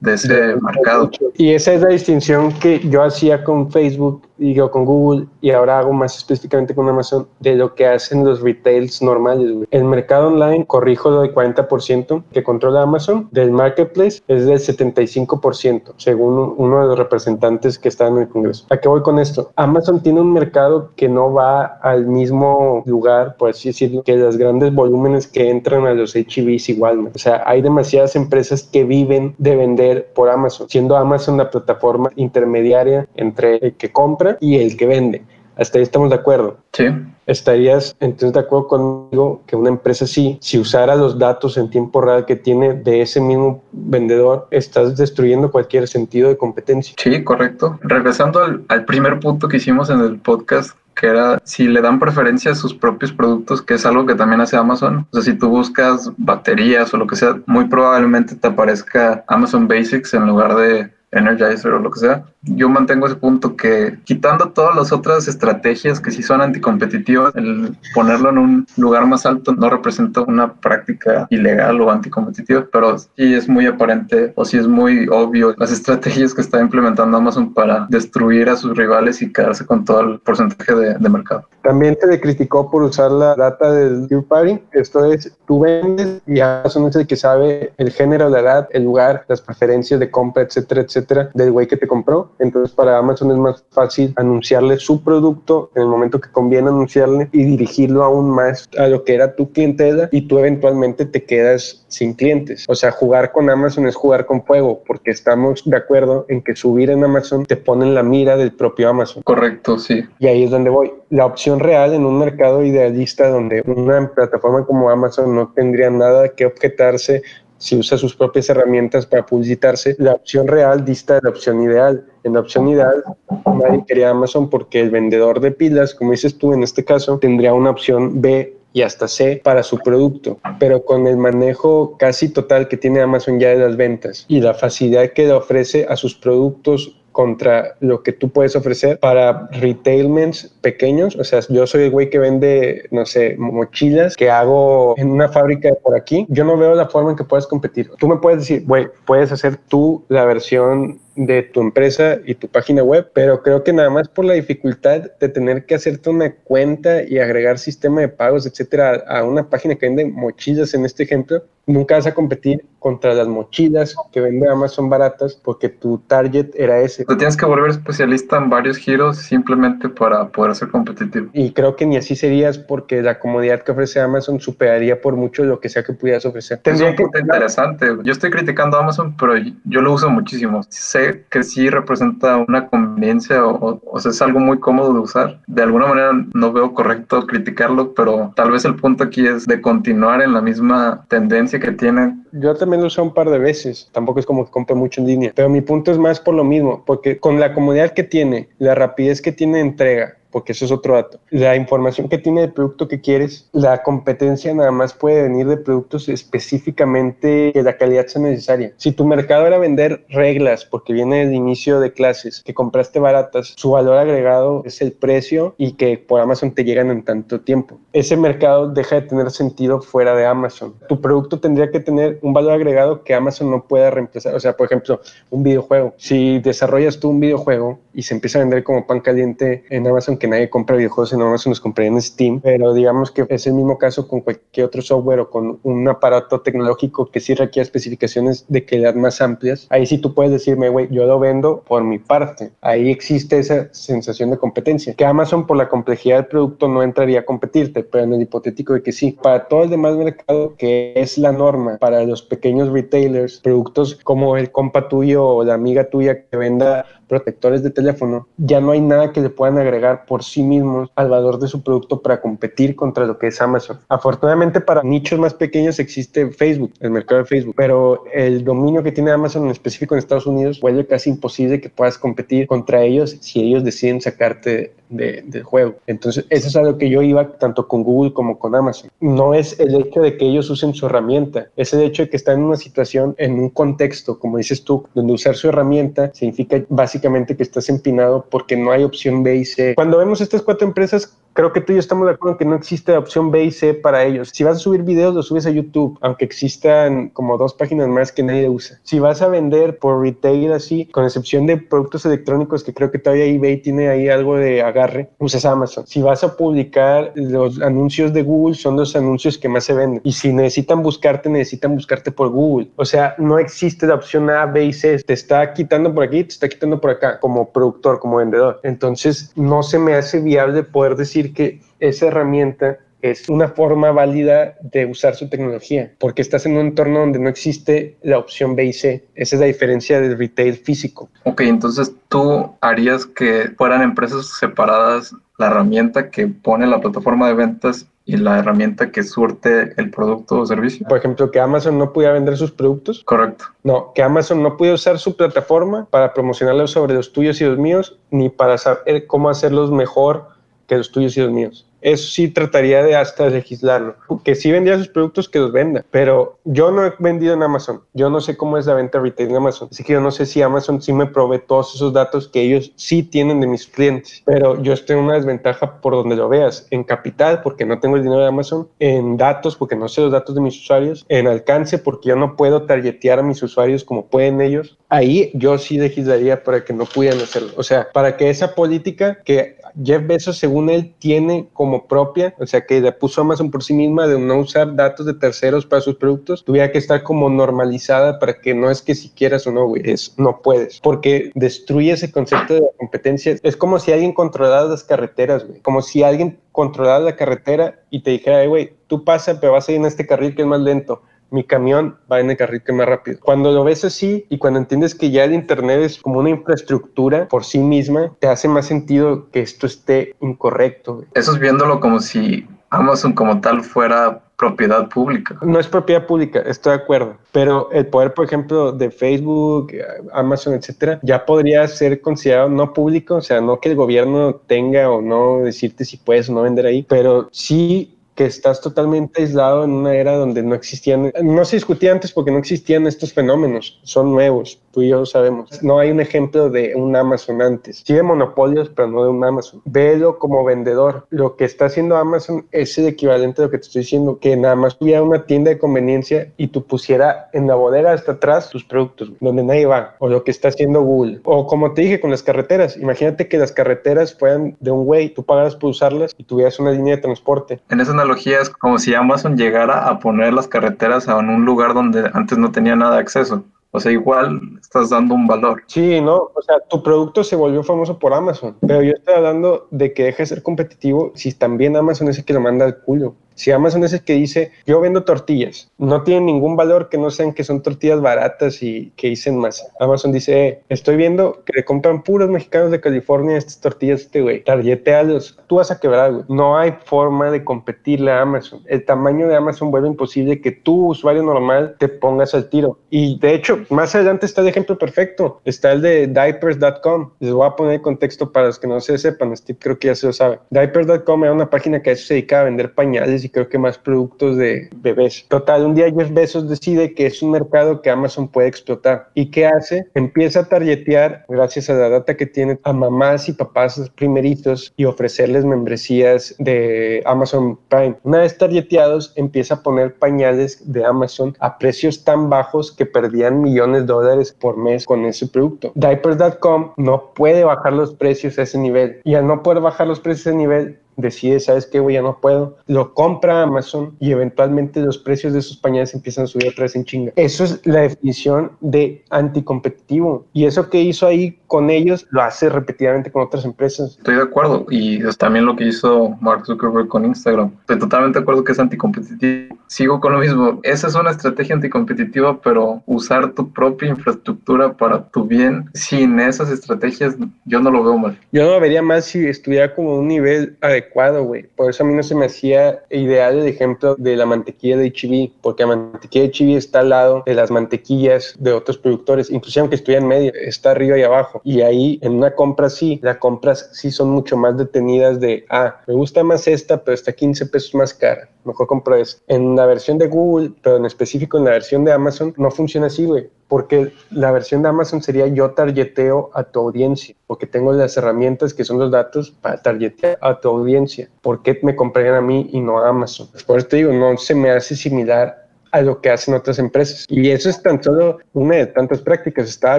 de ese mercado. Y esa es la distinción que yo hacía con Facebook yo con Google y ahora hago más específicamente con Amazon de lo que hacen los retails normales. El mercado online, corrijo lo del 40% que controla Amazon, del marketplace es del 75%, según uno de los representantes que está en el Congreso. ¿A qué voy con esto? Amazon tiene un mercado que no va al mismo lugar, por así decirlo, que los grandes volúmenes que entran a los HEVs igual. O sea, hay demasiadas empresas que viven de vender por Amazon, siendo Amazon la plataforma intermediaria entre el que compra y el que vende. Hasta ahí estamos de acuerdo. Sí. ¿Estarías entonces de acuerdo conmigo que una empresa sí, si usara los datos en tiempo real que tiene de ese mismo vendedor, estás destruyendo cualquier sentido de competencia? Sí, correcto. Regresando al, al primer punto que hicimos en el podcast, que era si le dan preferencia a sus propios productos, que es algo que también hace Amazon. O sea, si tú buscas baterías o lo que sea, muy probablemente te aparezca Amazon Basics en lugar de Energizer o lo que sea yo mantengo ese punto que quitando todas las otras estrategias que sí son anticompetitivas, el ponerlo en un lugar más alto no representa una práctica ilegal o anticompetitiva, pero sí es muy aparente o sí es muy obvio las estrategias que está implementando Amazon para destruir a sus rivales y quedarse con todo el porcentaje de, de mercado. También te le criticó por usar la data del third party. Esto es, tú vendes y Amazon es el que sabe el género, la edad, el lugar, las preferencias de compra, etcétera, etcétera, del güey que te compró entonces para Amazon es más fácil anunciarle su producto en el momento que conviene anunciarle y dirigirlo aún más a lo que era tu clientela y tú eventualmente te quedas sin clientes. O sea, jugar con Amazon es jugar con fuego porque estamos de acuerdo en que subir en Amazon te pone en la mira del propio Amazon. Correcto, sí. Y ahí es donde voy. La opción real en un mercado idealista donde una plataforma como Amazon no tendría nada que objetarse si usa sus propias herramientas para publicitarse, la opción real dista de la opción ideal. En la opción ideal, nadie quería Amazon porque el vendedor de pilas, como dices tú en este caso, tendría una opción B y hasta C para su producto, pero con el manejo casi total que tiene Amazon ya de las ventas y la facilidad que le ofrece a sus productos contra lo que tú puedes ofrecer para retailments pequeños. O sea, yo soy el güey que vende, no sé, mochilas que hago en una fábrica por aquí. Yo no veo la forma en que puedes competir. Tú me puedes decir, güey, puedes hacer tú la versión de tu empresa y tu página web, pero creo que nada más por la dificultad de tener que hacerte una cuenta y agregar sistema de pagos, etcétera, a una página que vende mochilas en este ejemplo, nunca vas a competir contra las mochilas que vende Amazon baratas porque tu target era ese. Te tienes que volver especialista en varios giros simplemente para poder ser competitivo. Y creo que ni así serías porque la comodidad que ofrece Amazon superaría por mucho lo que sea que pudieras ofrecer. Es un que... interesante. Yo estoy criticando a Amazon, pero yo lo uso muchísimo. Sé que sí representa una conveniencia o, es algo muy cómodo de usar. De alguna manera no veo correcto criticarlo, pero tal vez el punto aquí es de continuar en la misma tendencia que tienen. Yo también lo usé un par de veces, tampoco es como que compre mucho en línea, pero mi punto es más por lo mismo, porque con la comodidad que tiene, la rapidez que tiene de entrega, porque eso es otro dato. La información que tiene el producto que quieres, la competencia nada más puede venir de productos específicamente que la calidad sea necesaria. Si tu mercado era vender reglas porque viene del inicio de clases que compraste baratas, su valor agregado es el precio y que por Amazon te llegan en tanto tiempo. Ese mercado deja de tener sentido fuera de Amazon. Tu producto tendría que tener un valor agregado que Amazon no pueda reemplazar. O sea, por ejemplo, un videojuego. Si desarrollas tú un videojuego y se empieza a vender como pan caliente en Amazon, que nadie compra videojuegos en Amazon, los compré en Steam, pero digamos que es el mismo caso con cualquier otro software o con un aparato tecnológico que sí requiere especificaciones de calidad más amplias. Ahí sí tú puedes decirme, güey, yo lo vendo por mi parte. Ahí existe esa sensación de competencia. Que Amazon por la complejidad del producto no entraría a competirte, pero en el hipotético de que sí. Para todo el demás mercado, que es la norma para los pequeños retailers, productos como el compa tuyo o la amiga tuya que venda protectores de teléfono, ya no hay nada que le puedan agregar por sí mismos al valor de su producto para competir contra lo que es Amazon. Afortunadamente para nichos más pequeños existe Facebook, el mercado de Facebook, pero el dominio que tiene Amazon en específico en Estados Unidos vuelve casi imposible que puedas competir contra ellos si ellos deciden sacarte de, del juego. Entonces, eso es algo que yo iba tanto con Google como con Amazon. No es el hecho de que ellos usen su herramienta, es el hecho de que están en una situación, en un contexto, como dices tú, donde usar su herramienta significa básicamente básicamente que estás empinado porque no hay opción B y C. Cuando vemos estas cuatro empresas, creo que tú y yo estamos de acuerdo en que no existe opción B y C para ellos. Si vas a subir videos, los subes a YouTube, aunque existan como dos páginas más que nadie usa. Si vas a vender por retail así, con excepción de productos electrónicos, que creo que todavía eBay tiene ahí algo de agarre, usas Amazon. Si vas a publicar los anuncios de Google, son los anuncios que más se venden. Y si necesitan buscarte, necesitan buscarte por Google. O sea, no existe la opción A, B y C. Te está quitando por aquí, te está quitando por acá, como productor, como vendedor. Entonces, no se me hace viable poder decir que esa herramienta es una forma válida de usar su tecnología, porque estás en un entorno donde no existe la opción B y C. Esa es la diferencia del retail físico. Ok, entonces tú harías que fueran empresas separadas la herramienta que pone la plataforma de ventas y la herramienta que surte el producto o servicio. Por ejemplo, que Amazon no pudiera vender sus productos. Correcto. No, que Amazon no pudiera usar su plataforma para promocionarlos sobre los tuyos y los míos, ni para saber cómo hacerlos mejor que los tuyos y los míos eso sí trataría de hasta legislarlo. Que sí vendía sus productos, que los venda. Pero yo no he vendido en Amazon. Yo no sé cómo es la venta retail en Amazon. Así que yo no sé si Amazon sí me provee todos esos datos que ellos sí tienen de mis clientes. Pero yo estoy en una desventaja por donde lo veas. En capital, porque no tengo el dinero de Amazon. En datos, porque no sé los datos de mis usuarios. En alcance, porque yo no puedo targetear a mis usuarios como pueden ellos. Ahí yo sí legislaría para que no pudieran hacerlo. O sea, para que esa política que Jeff Bezos, según él, tiene como propia, o sea, que le puso Amazon por sí misma de no usar datos de terceros para sus productos, tuviera que estar como normalizada para que no es que si quieras o no, güey, es no puedes, porque destruye ese concepto de competencia. Es como si alguien controlara las carreteras, güey, como si alguien controlara la carretera y te dijera, güey, tú pasa, pero vas a ir en este carril que es más lento mi camión va en el carril que más rápido. Cuando lo ves así y cuando entiendes que ya el Internet es como una infraestructura por sí misma, te hace más sentido que esto esté incorrecto. Eso es viéndolo como si Amazon como tal fuera propiedad pública. No es propiedad pública, estoy de acuerdo, pero el poder, por ejemplo, de Facebook, Amazon, etcétera, ya podría ser considerado no público, o sea, no que el gobierno tenga o no decirte si puedes o no vender ahí, pero sí que estás totalmente aislado en una era donde no existían, no se discutía antes porque no existían estos fenómenos, son nuevos, tú y yo sabemos. No hay un ejemplo de un Amazon antes. Sí de monopolios, pero no de un Amazon. Velo como vendedor. Lo que está haciendo Amazon es el equivalente a lo que te estoy diciendo, que nada más tuviera una tienda de conveniencia y tú pusiera en la bodega hasta atrás tus productos, donde nadie va, o lo que está haciendo Google. O como te dije con las carreteras, imagínate que las carreteras fueran de un güey, tú pagas por usarlas y tuvieras una línea de transporte. En esa es como si Amazon llegara a poner las carreteras en un lugar donde antes no tenía nada de acceso. O sea, igual estás dando un valor. Sí, no, o sea, tu producto se volvió famoso por Amazon, pero yo estoy hablando de que deje de ser competitivo si también Amazon es el que lo manda al culo. Si Amazon es el que dice, yo vendo tortillas, no tiene ningún valor que no sean que son tortillas baratas y que dicen más. Amazon dice, eh, estoy viendo que le compran puros mexicanos de California estas tortillas este güey, targetealos, tú vas a quebrar, güey. No hay forma de competirle a Amazon. El tamaño de Amazon vuelve imposible que tú, usuario normal, te pongas al tiro. Y de hecho, más adelante está el ejemplo perfecto. Está el de diapers.com. Les voy a poner el contexto para los que no se sepan. Steve creo que ya se lo sabe. Diapers.com era una página que se dedicaba a vender pañales y creo que más productos de bebés. Total, un día Jeff Bezos decide que es un mercado que Amazon puede explotar. ¿Y qué hace? Empieza a targetear, gracias a la data que tiene, a mamás y papás primeritos y ofrecerles membresías de Amazon Prime. Una vez targeteados, empieza a poner pañales de Amazon a precios tan bajos que perdían millones de dólares por mes con ese producto. Diapers.com no puede bajar los precios a ese nivel y al no poder bajar los precios a ese nivel, decide, ¿sabes qué, güey? Ya no puedo. Lo compra Amazon y eventualmente los precios de esos pañales empiezan a subir otra vez en chinga. Eso es la definición de anticompetitivo. Y eso que hizo ahí con ellos lo hace repetidamente con otras empresas. Estoy de acuerdo. Y es también lo que hizo Mark Zuckerberg con Instagram. Estoy totalmente de acuerdo que es anticompetitivo. Sigo con lo mismo. Esa es una estrategia anticompetitiva, pero usar tu propia infraestructura para tu bien sin esas estrategias, yo no lo veo mal. Yo no lo vería mal si estuviera como un nivel adecuado güey. Por eso a mí no se me hacía ideal el ejemplo de la mantequilla de HB, porque la mantequilla de HB está al lado de las mantequillas de otros productores, inclusive aunque estuviera en medio, está arriba y abajo. Y ahí en una compra sí, las compras sí son mucho más detenidas de, ah, me gusta más esta, pero está 15 pesos más cara mejor compro eso. En la versión de Google, pero en específico en la versión de Amazon, no funciona así, güey. Porque la versión de Amazon sería yo targeteo a tu audiencia, porque tengo las herramientas que son los datos para targetear a tu audiencia. ¿Por qué me comprarían a mí y no a Amazon? Por eso te digo, no se me hace similar a lo que hacen otras empresas. Y eso es tan solo una de tantas prácticas. Estaba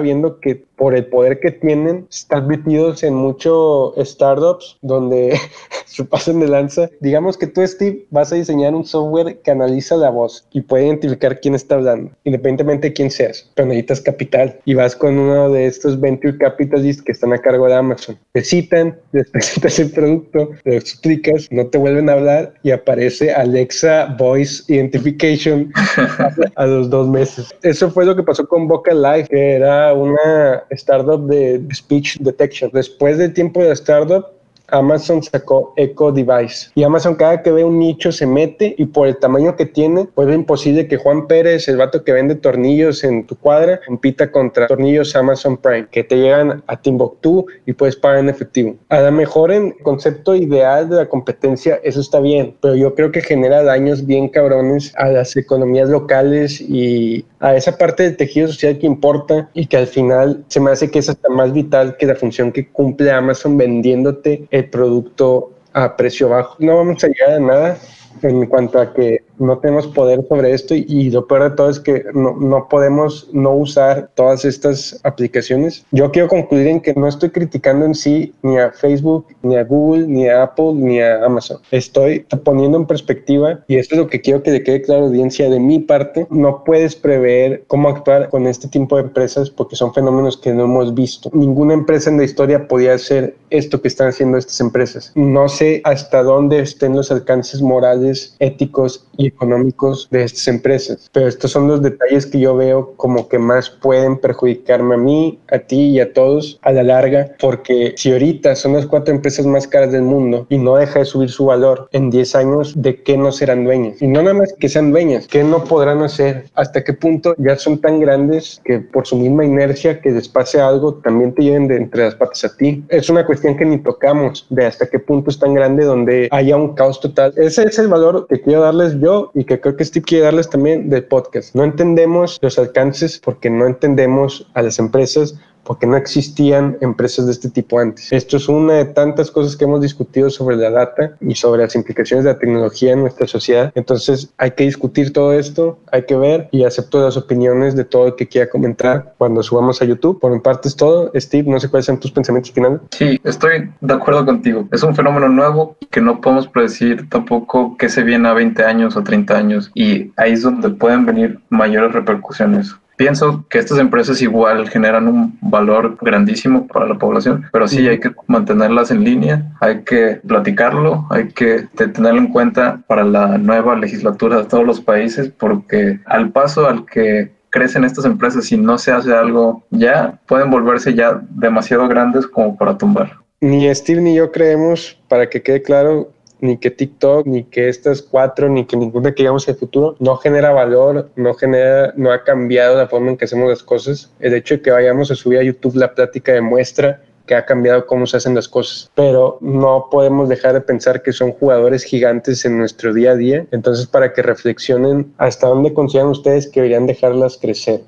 viendo que por el poder que tienen, están metidos en muchos startups donde se pasan de lanza. Digamos que tú, Steve, vas a diseñar un software que analiza la voz y puede identificar quién está hablando, independientemente de quién seas. Pero necesitas capital y vas con uno de estos venture capitalists que están a cargo de Amazon. Te citan, les presentas el producto, le explicas, no te vuelven a hablar y aparece Alexa Voice Identification a los dos meses. Eso fue lo que pasó con Vocal Life, que era una startup de speech detection. Después del tiempo de startup, Amazon sacó Echo Device. Y Amazon cada que ve un nicho se mete y por el tamaño que tiene, pues es imposible que Juan Pérez, el vato que vende tornillos en tu cuadra, compita contra tornillos Amazon Prime, que te llegan a Timbuktu y puedes pagar en efectivo. A lo mejor en concepto ideal de la competencia, eso está bien, pero yo creo que genera daños bien cabrones a las economías locales y a esa parte del tejido social que importa y que al final se me hace que es hasta más vital que la función que cumple Amazon vendiéndote producto a precio bajo. No vamos a llegar a nada en cuanto a que no tenemos poder sobre esto y, lo peor de todo es que no, no, podemos no usar todas estas aplicaciones. Yo quiero concluir en que no estoy criticando en sí ni a Facebook, ni a Google, ni a Apple, ni a Amazon. Estoy poniendo en perspectiva y esto es lo que quiero que le quede claro a la audiencia de mi parte. No puedes prever cómo actuar con este tipo de empresas porque son fenómenos que no hemos visto. Ninguna empresa en la historia podía hacer esto que están haciendo estas empresas. No sé hasta dónde estén los alcances morales, éticos y económicos de estas empresas. Pero estos son los detalles que yo veo como que más pueden perjudicarme a mí, a ti y a todos a la larga, porque si ahorita son las cuatro empresas más caras del mundo y no deja de subir su valor en 10 años, ¿de qué no serán dueñas? Y no nada más que sean dueñas, ¿qué no podrán hacer? ¿Hasta qué punto ya son tan grandes que por su misma inercia que les pase algo también te lleven de entre las patas a ti? Es una cuestión que ni tocamos de hasta qué punto es tan grande donde haya un caos total. Ese es el valor que quiero darles yo y que creo que Steve quiere darles también del podcast. No entendemos los alcances porque no entendemos a las empresas porque no existían empresas de este tipo antes. Esto es una de tantas cosas que hemos discutido sobre la data y sobre las implicaciones de la tecnología en nuestra sociedad. Entonces hay que discutir todo esto, hay que ver y acepto las opiniones de todo el que quiera comentar cuando subamos a YouTube. Por mi parte es todo. Steve, no sé cuáles son tus pensamientos finales. Sí, estoy de acuerdo contigo. Es un fenómeno nuevo que no podemos predecir tampoco que se viene a 20 años o 30 años y ahí es donde pueden venir mayores repercusiones Pienso que estas empresas igual generan un valor grandísimo para la población, pero sí hay que mantenerlas en línea, hay que platicarlo, hay que tenerlo en cuenta para la nueva legislatura de todos los países, porque al paso al que crecen estas empresas y no se hace algo ya, pueden volverse ya demasiado grandes como para tumbar. Ni Steve ni yo creemos, para que quede claro, ni que TikTok, ni que estas cuatro, ni que ninguna que digamos en el futuro, no genera valor, no genera, no ha cambiado la forma en que hacemos las cosas. El hecho de que vayamos a subir a YouTube la plática demuestra que ha cambiado cómo se hacen las cosas, pero no podemos dejar de pensar que son jugadores gigantes en nuestro día a día. Entonces, para que reflexionen hasta dónde consideran ustedes que deberían dejarlas crecer